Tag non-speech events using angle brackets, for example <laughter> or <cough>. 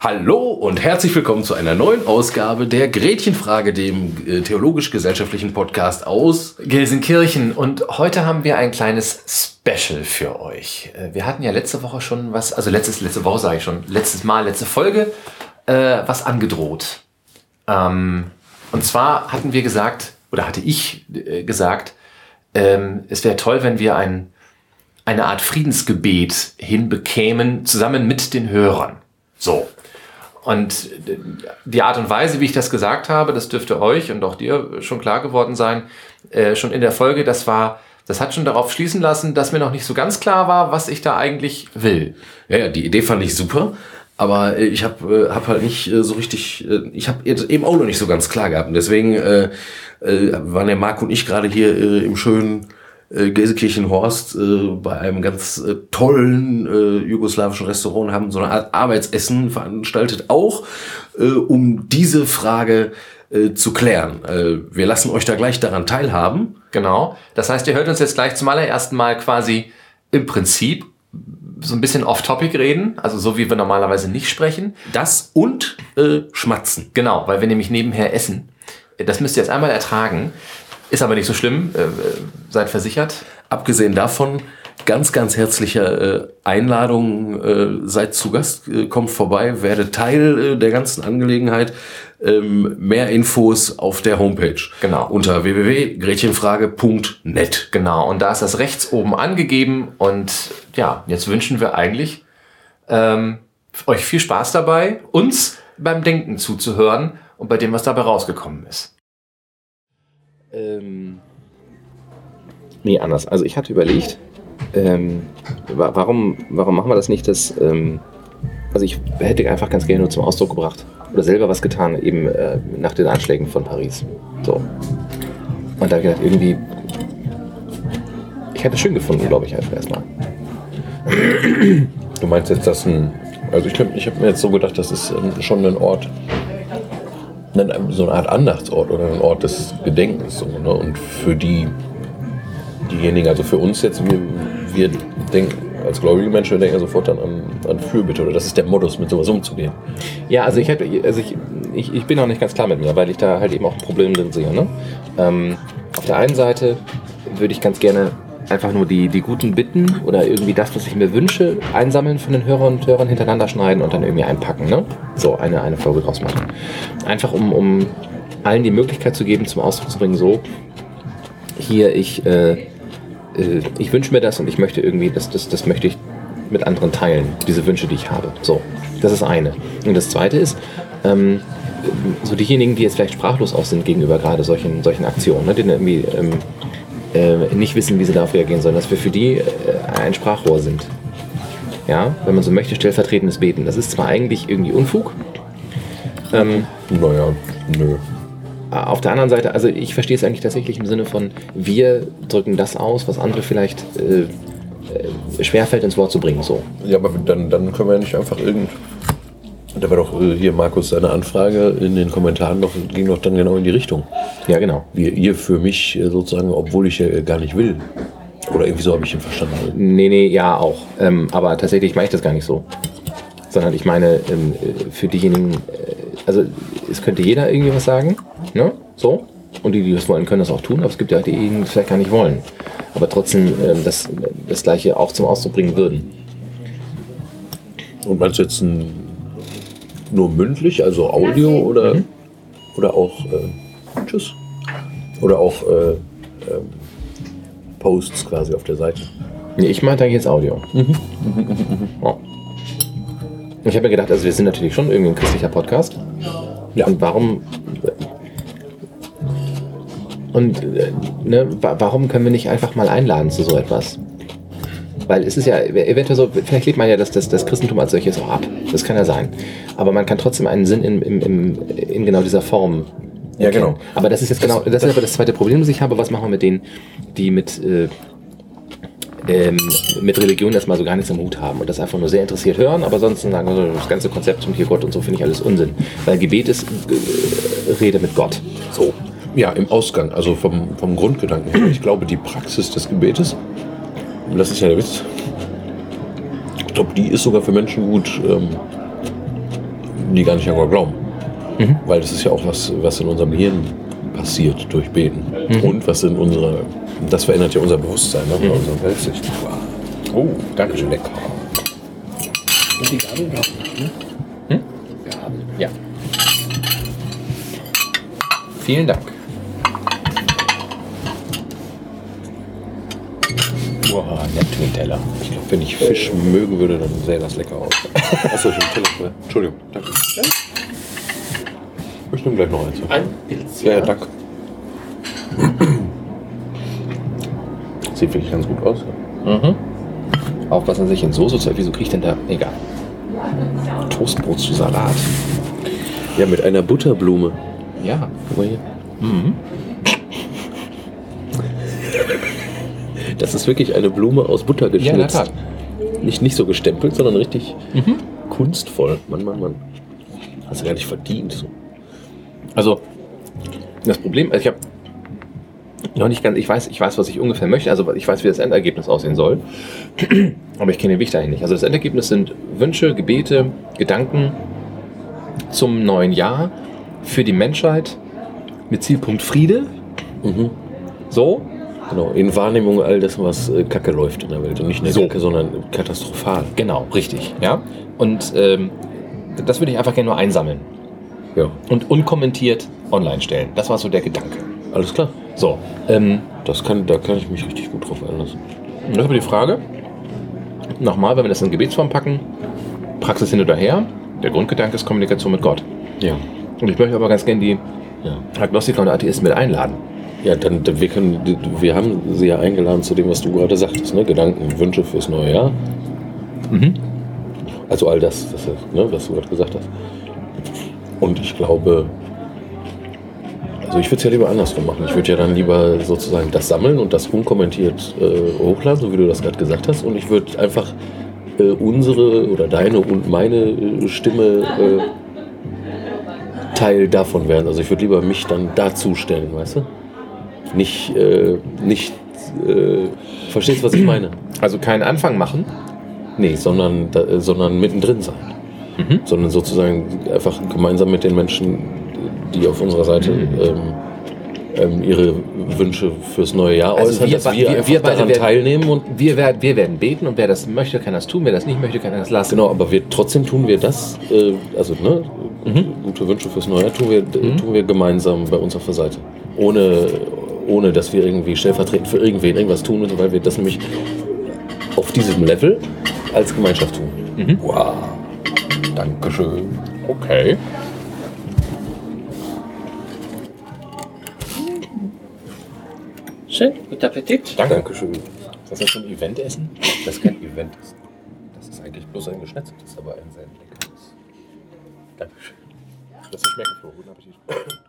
Hallo und herzlich willkommen zu einer neuen Ausgabe der Gretchenfrage, dem äh, theologisch-gesellschaftlichen Podcast aus Gelsenkirchen. Und heute haben wir ein kleines Special für euch. Äh, wir hatten ja letzte Woche schon was, also letztes, letzte Woche sage ich schon, letztes Mal, letzte Folge, äh, was angedroht. Ähm, und zwar hatten wir gesagt, oder hatte ich äh, gesagt, ähm, es wäre toll, wenn wir ein, eine Art Friedensgebet hinbekämen, zusammen mit den Hörern. So. Und die Art und Weise, wie ich das gesagt habe, das dürfte euch und auch dir schon klar geworden sein, äh, schon in der Folge, das war, das hat schon darauf schließen lassen, dass mir noch nicht so ganz klar war, was ich da eigentlich will. Ja, ja die Idee fand ich super. Aber äh, ich habe äh, hab halt nicht äh, so richtig, äh, ich habe eben auch noch nicht so ganz klar gehabt. Und deswegen äh, äh, waren der Marc und ich gerade hier äh, im schönen äh, Gelsenkirchenhorst äh, bei einem ganz äh, tollen äh, jugoslawischen Restaurant haben so eine Art Arbeitsessen veranstaltet, auch äh, um diese Frage äh, zu klären. Äh, wir lassen euch da gleich daran teilhaben. Genau. Das heißt, ihr hört uns jetzt gleich zum allerersten Mal quasi im Prinzip so ein bisschen off-topic reden, also so wie wir normalerweise nicht sprechen. Das und äh, schmatzen. Genau, weil wir nämlich nebenher essen. Das müsst ihr jetzt einmal ertragen. Ist aber nicht so schlimm, äh, seid versichert. Abgesehen davon, ganz, ganz herzliche äh, Einladung, äh, seid zu Gast, äh, kommt vorbei, werdet Teil äh, der ganzen Angelegenheit. Ähm, mehr Infos auf der Homepage. Genau. Unter www.gretchenfrage.net. Genau, und da ist das rechts oben angegeben und ja, jetzt wünschen wir eigentlich ähm, euch viel Spaß dabei, uns beim Denken zuzuhören und bei dem, was dabei rausgekommen ist. Ähm, nee, anders. Also ich hatte überlegt, ähm, wa- warum, warum machen wir das nicht, dass, ähm, also ich hätte einfach ganz gerne nur zum Ausdruck gebracht oder selber was getan, eben äh, nach den Anschlägen von Paris. So. Und da habe ich gedacht, irgendwie, ich hätte es schön gefunden, glaube ich, einfach erstmal. Du meinst jetzt, dass ein. Also ich, ich habe mir jetzt so gedacht, das ist ähm, schon ein Ort, ein, so eine Art Andachtsort oder ein Ort des Gedenkens. So, ne? Und für die, diejenigen, also für uns jetzt, wir, wir denken, als gläubige Menschen, denken ja sofort dann an, an Fürbitte oder das ist der Modus, mit sowas umzugehen. Ja, also ich hätte, also ich, ich, ich bin auch nicht ganz klar mit mir, weil ich da halt eben auch ein Problem drin sehe. Ne? Ähm, auf der einen Seite würde ich ganz gerne einfach nur die, die guten Bitten oder irgendwie das, was ich mir wünsche, einsammeln von den Hörern und Hörern, hintereinander schneiden und dann irgendwie einpacken. Ne? So, eine, eine Folge draus machen. Einfach um, um allen die Möglichkeit zu geben, zum Ausdruck zu bringen, so, hier, ich, äh, äh, ich wünsche mir das und ich möchte irgendwie, das, das, das möchte ich mit anderen teilen, diese Wünsche, die ich habe. So, das ist eine. Und das zweite ist, ähm, so diejenigen, die jetzt vielleicht sprachlos auch sind gegenüber gerade solchen, solchen Aktionen, ne, dann irgendwie ähm, äh, nicht wissen, wie sie darauf reagieren sollen, dass wir für die äh, ein Sprachrohr sind. Ja, wenn man so möchte, stellvertretendes Beten. Das ist zwar eigentlich irgendwie Unfug, ähm, Naja, nö. auf der anderen Seite, also ich verstehe es eigentlich tatsächlich im Sinne von, wir drücken das aus, was andere vielleicht äh, äh, schwerfällt ins Wort zu bringen. So. Ja, aber dann, dann können wir ja nicht einfach irgend. Da war doch äh, hier, Markus, seine Anfrage in den Kommentaren noch, ging doch dann genau in die Richtung. Ja, genau. Wie ihr für mich äh, sozusagen, obwohl ich ja gar nicht will. Oder irgendwie so habe ich ihn verstanden. Nee, nee, ja auch. Ähm, aber tatsächlich meine ich das gar nicht so. Sondern ich meine, ähm, äh, für diejenigen, also es könnte jeder irgendwie was sagen, ne? So. Und die, die das wollen, können das auch tun, aber es gibt ja die das vielleicht gar nicht wollen. Aber trotzdem ähm, das, das Gleiche auch zum Ausdruck bringen würden. Und meinst du jetzt ein, nur mündlich, also Audio oder, Mhm. oder auch äh, Tschüss? Oder auch äh, ähm, Posts quasi auf der Seite? Nee, ich meinte eigentlich jetzt Audio. <laughs> Ja. Ich habe mir gedacht, also wir sind natürlich schon irgendwie ein christlicher Podcast. Ja. Und warum. Und äh, ne, wa- warum können wir nicht einfach mal einladen zu so etwas? Weil es ist ja eventuell so, vielleicht lebt man ja das, das, das Christentum als solches auch ab. Das kann ja sein. Aber man kann trotzdem einen Sinn in, in, in, in genau dieser Form. Ja, erkennen. genau. Aber das ist jetzt genau, das ist aber das zweite Problem, das ich habe. Was machen wir mit denen, die mit, äh, ähm, mit Religion erstmal so gar nichts am Hut haben und das einfach nur sehr interessiert hören, aber sonst sagen, also das ganze Konzept und hier Gott und so finde ich alles Unsinn. Weil Gebet ist äh, Rede mit Gott. So. Ja, im Ausgang, also vom, vom Grundgedanken her. Ich glaube, die Praxis des Gebetes, und das ist ja der Witz, ich glaube, die ist sogar für Menschen gut, ähm, die gar nicht an glauben. Weil das ist ja auch was, was in unserem Gehirn passiert durch Beten. Und was in unserer, das verändert ja unser Bewusstsein, ne? mhm. unsere Weltsicht. Oh, danke schön. Lecker. Und die Gabel nicht, ne? Hm? Gabel. Ja. Vielen Dank. Boah, Neptun-Teller. Ich glaube, wenn ich Fisch mögen würde, dann sähe das lecker aus. <laughs> Achso, ich Teller. Entschuldigung, danke. Ich nehme gleich noch eins. Ein Pilz. Ja, ja, danke. Sieht wirklich ganz gut aus. Mhm. Aufpassen, sich in Soße zu. Wieso kriege ich denn da? Egal. Toastbrot zu Salat. Ja, mit einer Butterblume. Ja. Guck mal hier. Mhm. Das ist wirklich eine Blume aus Butter Ja, geschnitzt. Tat. nicht, nicht so gestempelt, sondern richtig Mhm. kunstvoll. Mann, Mann, Mann. Hast du gar nicht verdient. So. Also, das Problem, also ich habe noch nicht ganz, ich weiß, ich weiß, was ich ungefähr möchte, also ich weiß, wie das Endergebnis aussehen soll, <clears throat> aber ich kenne den Weg dahin nicht. Also das Endergebnis sind Wünsche, Gebete, Gedanken zum neuen Jahr für die Menschheit mit Zielpunkt Friede. Mhm. So, Genau, in Wahrnehmung all das, was äh, Kacke läuft in der Welt. Und nicht nur So. Kacke, sondern katastrophal. genau, richtig, ja. Und ähm, das würde ich einfach gerne nur einsammeln Ja, und unkommentiert online stellen. Das war so der Gedanke. alles klar. So, ähm, Das kann, da kann ich mich richtig gut drauf einlassen. Und das ist aber die Frage, nochmal, wenn wir das in Gebetsform packen, Praxis hin oder her, der Grundgedanke ist Kommunikation mit Gott. Ja. Und ich möchte aber ganz gerne die Ja. Agnostiker und Atheisten mit einladen. Ja, dann, wir können, wir haben sie ja eingeladen zu dem, was du gerade sagtest, ne? Gedanken, Wünsche fürs neue Jahr. Mhm. Also all das, das ne, was du gerade gesagt hast. Und ich glaube, also ich würde es ja lieber andersrum machen. Ich würde ja dann lieber sozusagen das sammeln und das unkommentiert äh, hochladen, so wie du das gerade gesagt hast. Und ich würde einfach äh, unsere oder deine und meine äh, Stimme äh, Teil davon werden. Also ich würde lieber mich dann dazustellen, weißt du? Nicht, äh, nicht, äh, verstehst du, was ich meine? Also keinen Anfang machen. Nee, sondern, da, äh, sondern mittendrin sein. Mhm. Sondern sozusagen einfach gemeinsam mit den Menschen, die auf unserer Seite ähm, ähm, ihre Wünsche fürs neue Jahr Also äußern, wir dass wir, wir- wir daran werden- teilnehmen und Wir, werden, wir werden beten und wer das möchte, kann das tun. Wer das nicht möchte, kann das lassen. genau, aber wir trotzdem tun wir das, äh, also ne, gute Wünsche fürs neue Jahr tun wir, tun wir gemeinsam bei uns auf der Seite. Ohne, ohne dass wir irgendwie stellvertretend für irgendwen irgendwas tun müssen, weil wir das nämlich auf diesem Level als Gemeinschaft tun. Mhm. Wow. Dankeschön. Okay. Schön, guten Appetit. Danke. Dankeschön. Das ist so ein Eventessen. Das ist kein Event. Das ist eigentlich bloß ein geschnetzeltes, aber ein sehr leckeres. Dankeschön. Das ist schmeckt. Guten Appetit.